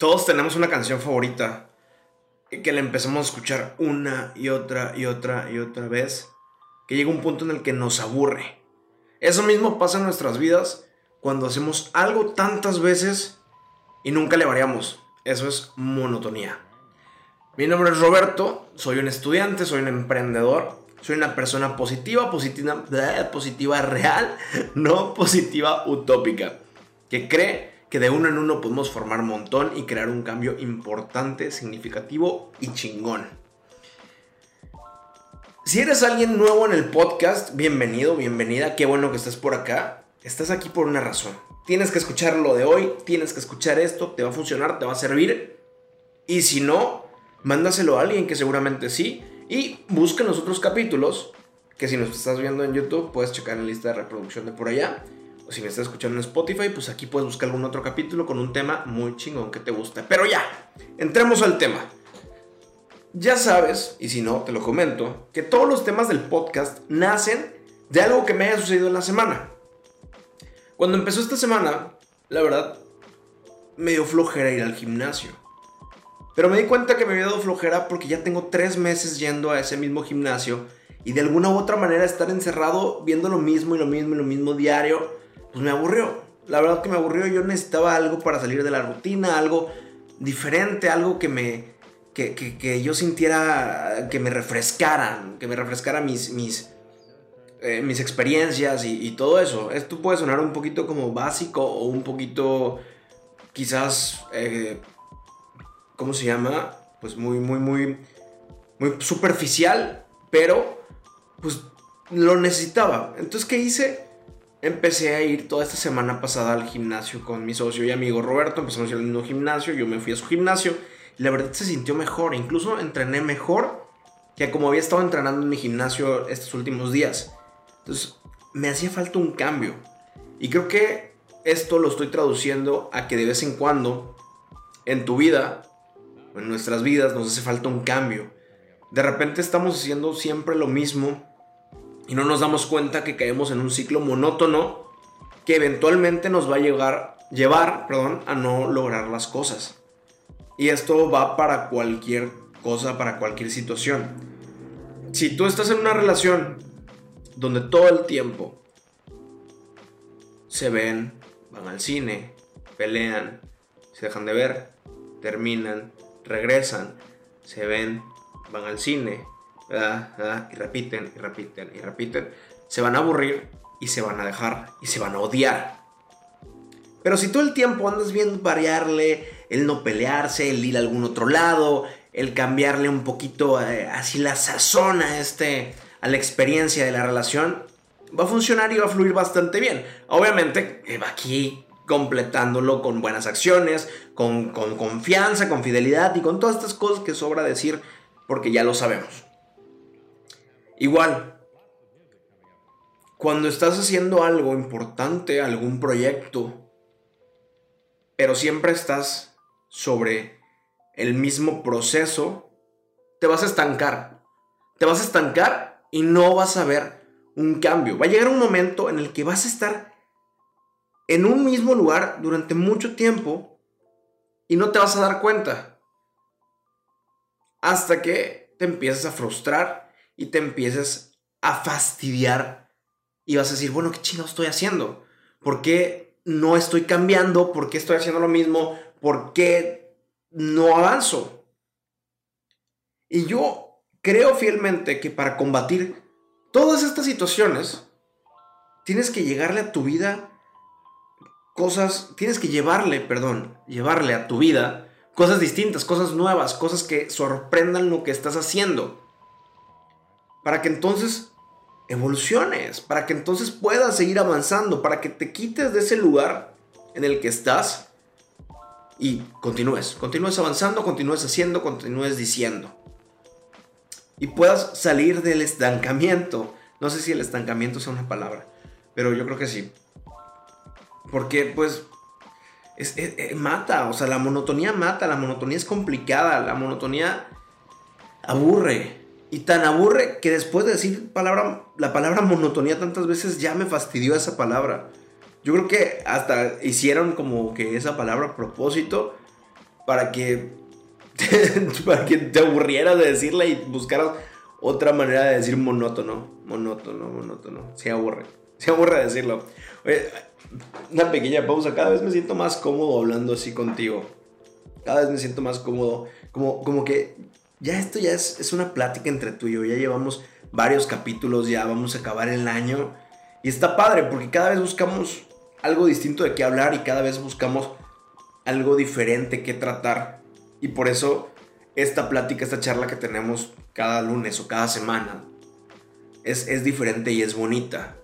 Todos tenemos una canción favorita que la empezamos a escuchar una y otra y otra y otra vez, que llega un punto en el que nos aburre. Eso mismo pasa en nuestras vidas cuando hacemos algo tantas veces y nunca le variamos. Eso es monotonía. Mi nombre es Roberto, soy un estudiante, soy un emprendedor, soy una persona positiva, positiva, positiva real, no positiva utópica, que cree que de uno en uno podemos formar montón y crear un cambio importante, significativo y chingón. Si eres alguien nuevo en el podcast, bienvenido, bienvenida, qué bueno que estés por acá. Estás aquí por una razón. Tienes que escuchar lo de hoy, tienes que escuchar esto, te va a funcionar, te va a servir. Y si no, mándaselo a alguien que seguramente sí. Y busca los otros capítulos, que si nos estás viendo en YouTube, puedes checar en la lista de reproducción de por allá si me estás escuchando en Spotify, pues aquí puedes buscar algún otro capítulo con un tema muy chingón que te gusta. Pero ya, entremos al tema. Ya sabes, y si no, te lo comento, que todos los temas del podcast nacen de algo que me haya sucedido en la semana. Cuando empezó esta semana, la verdad, me dio flojera ir al gimnasio. Pero me di cuenta que me había dado flojera porque ya tengo tres meses yendo a ese mismo gimnasio y de alguna u otra manera estar encerrado viendo lo mismo y lo mismo y lo mismo diario pues me aburrió. La verdad que me aburrió. Yo necesitaba algo para salir de la rutina, algo diferente, algo que me. que, yo sintiera. que me refrescara, que me refrescara mis. mis eh, mis experiencias y, todo eso. Esto puede sonar un poquito como básico o un poquito quizás, eh, ¿cómo se llama? Pues muy, muy, muy, muy superficial, pero pues lo necesitaba. Entonces, ¿qué hice? Empecé a ir toda esta semana pasada al gimnasio con mi socio y amigo Roberto. Empezamos a ir al mismo gimnasio, yo me fui a su gimnasio y la verdad se sintió mejor. Incluso entrené mejor que como había estado entrenando en mi gimnasio estos últimos días. Entonces me hacía falta un cambio. Y creo que esto lo estoy traduciendo a que de vez en cuando en tu vida, en nuestras vidas, nos hace falta un cambio. De repente estamos haciendo siempre lo mismo y no nos damos cuenta que caemos en un ciclo monótono que eventualmente nos va a llevar perdón, a no lograr las cosas. Y esto va para cualquier cosa, para cualquier situación. Si tú estás en una relación donde todo el tiempo se ven, van al cine, pelean, se dejan de ver, terminan, regresan, se ven, van al cine, y repiten, y repiten, y repiten, se van a aburrir y se van a dejar y se van a odiar. Pero si todo el tiempo andas viendo variarle, el no pelearse, el ir a algún otro lado, el cambiarle un poquito eh, así la sazón a, este, a la experiencia de la relación, va a funcionar y va a fluir bastante bien. Obviamente, va aquí completándolo con buenas acciones, con, con confianza, con fidelidad y con todas estas cosas que sobra decir porque ya lo sabemos. Igual, cuando estás haciendo algo importante, algún proyecto, pero siempre estás sobre el mismo proceso, te vas a estancar. Te vas a estancar y no vas a ver un cambio. Va a llegar un momento en el que vas a estar en un mismo lugar durante mucho tiempo y no te vas a dar cuenta. Hasta que te empiezas a frustrar y te empieces a fastidiar y vas a decir, bueno, ¿qué chino estoy haciendo? ¿Por qué no estoy cambiando? ¿Por qué estoy haciendo lo mismo? ¿Por qué no avanzo? Y yo creo fielmente que para combatir todas estas situaciones, tienes que llegarle a tu vida cosas, tienes que llevarle, perdón, llevarle a tu vida cosas distintas, cosas nuevas, cosas que sorprendan lo que estás haciendo para que entonces evoluciones, para que entonces puedas seguir avanzando, para que te quites de ese lugar en el que estás y continúes, continúes avanzando, continúes haciendo, continúes diciendo. Y puedas salir del estancamiento. No sé si el estancamiento es una palabra, pero yo creo que sí. Porque pues mata, o sea, la monotonía mata, la monotonía es complicada, la monotonía aburre. Y tan aburre que después de decir palabra, la palabra monotonía tantas veces ya me fastidió esa palabra. Yo creo que hasta hicieron como que esa palabra a propósito para que, para que te aburrieras de decirla y buscaras otra manera de decir monótono. Monótono, monótono. Se aburre. Se aburre decirlo. una pequeña pausa. Cada vez me siento más cómodo hablando así contigo. Cada vez me siento más cómodo. Como, como que ya esto ya es, es una plática entre tú y yo. Ya llevamos varios capítulos, ya vamos a acabar el año. Y está padre porque cada vez buscamos algo distinto de qué hablar y cada vez buscamos algo diferente que tratar. Y por eso esta plática, esta charla que tenemos cada lunes o cada semana es, es diferente y es bonita.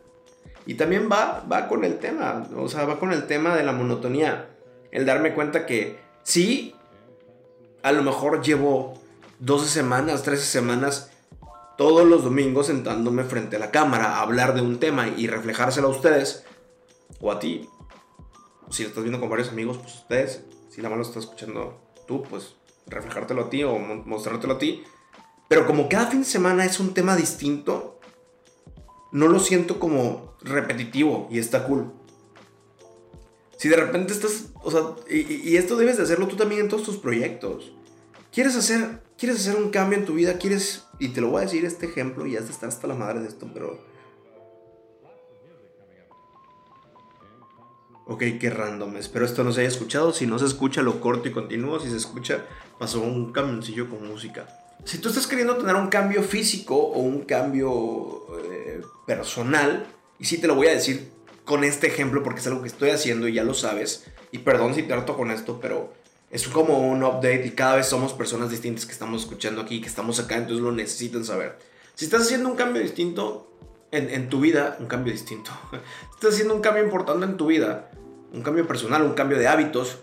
Y también va, va con el tema, o sea, va con el tema de la monotonía. El darme cuenta que sí, a lo mejor llevo 12 semanas, 13 semanas todos los domingos sentándome frente a la cámara a hablar de un tema y reflejárselo a ustedes o a ti. Si lo estás viendo con varios amigos, pues ustedes. Si la mano lo estás escuchando tú, pues reflejártelo a ti o mostrártelo a ti. Pero como cada fin de semana es un tema distinto, no lo siento como repetitivo y está cool. Si de repente estás, o sea, y, y esto debes de hacerlo tú también en todos tus proyectos. ¿Quieres hacer, ¿Quieres hacer un cambio en tu vida? ¿Quieres, y te lo voy a decir este ejemplo, y ya está hasta la madre de esto, pero... Ok, qué random. Espero esto no se haya escuchado. Si no se escucha, lo corto y continúo. Si se escucha, pasó un camioncillo con música. Si tú estás queriendo tener un cambio físico o un cambio eh, personal, y sí te lo voy a decir con este ejemplo porque es algo que estoy haciendo y ya lo sabes, y perdón si te harto con esto, pero es como un update y cada vez somos personas distintas que estamos escuchando aquí, que estamos acá, entonces lo necesitan saber. Si estás haciendo un cambio distinto en, tu vida, un cambio distinto, estás haciendo un cambio importante en tu vida, un cambio personal, un cambio de hábitos,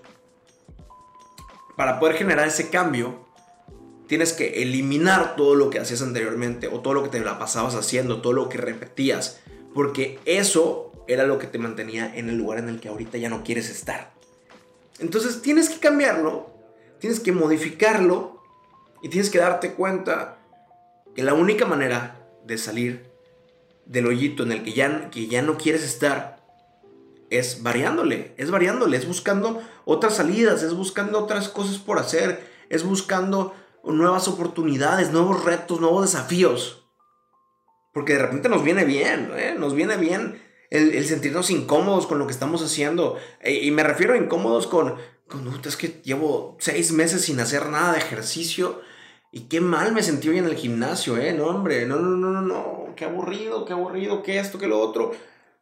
para poder generar ese cambio, tienes que eliminar todo lo que hacías anteriormente o todo lo que te la pasabas haciendo, todo lo que repetías, porque eso era lo que te mantenía en el lugar en el que ahorita ya no quieres estar. Entonces tienes que cambiarlo, tienes que modificarlo y tienes que darte cuenta que la única manera de salir del hoyito en el que ya, que ya no quieres estar es variándole, es variándole, es buscando otras salidas, es buscando otras cosas por hacer, es buscando nuevas oportunidades, nuevos retos, nuevos desafíos. Porque de repente nos viene bien, ¿eh? nos viene bien el, sentirnos incómodos con lo que estamos haciendo. E, y me refiero a incómodos con, con, es que llevo seis meses sin hacer nada de ejercicio. Y qué mal me sentí hoy en el gimnasio, ¿eh? No, hombre, no, no, no, no, no, qué aburrido, qué aburrido, qué esto, qué lo otro.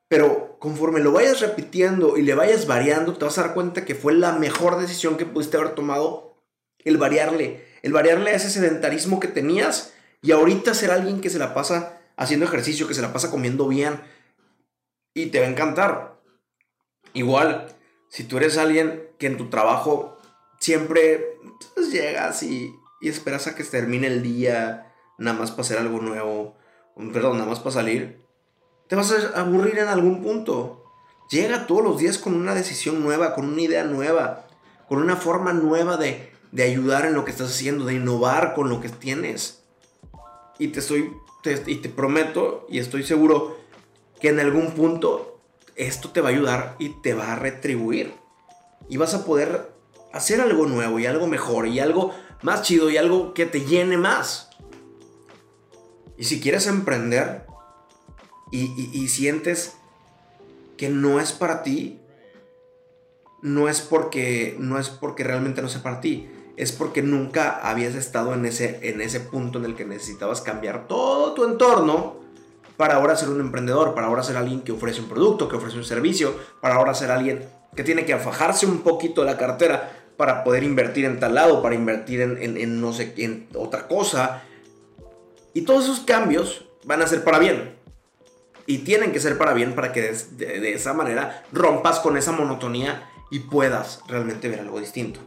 Pero conforme lo vayas repitiendo y le vayas variando, te vas a dar cuenta que fue la mejor decisión que pudiste haber tomado el variarle. El variarle a ese sedentarismo que tenías y ahorita ser alguien que se la pasa haciendo ejercicio, que se la pasa comiendo bien, y te va a encantar. Igual, si tú eres alguien que en tu trabajo siempre pues, llegas y, y esperas a que termine el día, nada más para hacer algo nuevo, perdón, nada más para salir, te vas a aburrir en algún punto. Llega todos los días con una decisión nueva, con una idea nueva, con una forma nueva de, de ayudar en lo que estás haciendo, de innovar con lo que tienes. Y te estoy, y te prometo, y estoy seguro que en algún punto esto te va a ayudar y te va a retribuir. Y vas a poder hacer algo nuevo y algo mejor y algo más chido y algo que te llene más. Y si quieres emprender y, sientes que no es para ti, no es porque no es porque realmente no sea para ti, es porque nunca habías estado en ese, en ese punto en el que necesitabas cambiar todo tu entorno para ahora ser un emprendedor, para ahora ser alguien que ofrece un producto, que ofrece un servicio, para ahora ser alguien que tiene que afajarse un poquito la cartera para poder invertir en tal lado, para invertir en, no sé, en otra cosa. Y todos esos cambios van a ser para bien. Y tienen que ser para bien para que de, de esa manera rompas con esa monotonía y puedas realmente ver algo distinto.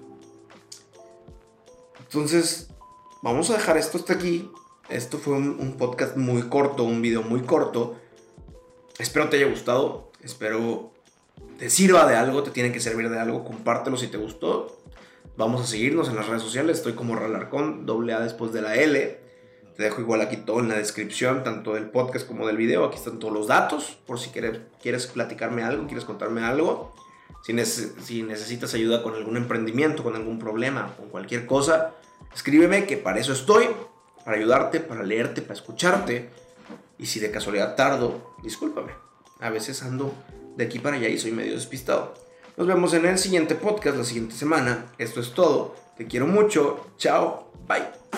Entonces, vamos a dejar esto hasta aquí. Esto fue un, podcast muy corto, un video muy corto. Espero te haya gustado. Espero te sirva de algo, te tiene que servir de algo. Compártelo si te gustó. Vamos a seguirnos en las redes sociales. Estoy como Ralarcón, doble A después de la L. Te dejo igual aquí todo en la descripción, tanto del podcast como del video. Aquí están todos los datos, por si quieres, quieres platicarme algo, quieres contarme algo. Si, si necesitas ayuda con algún emprendimiento, con algún problema, con cualquier cosa, escríbeme que para eso estoy, para ayudarte, para leerte, para escucharte. Y si de casualidad tardo, discúlpame. A veces ando de aquí para allá y soy medio despistado. Nos vemos en el siguiente podcast la siguiente semana. Esto es todo. Te quiero mucho. Chao. Bye.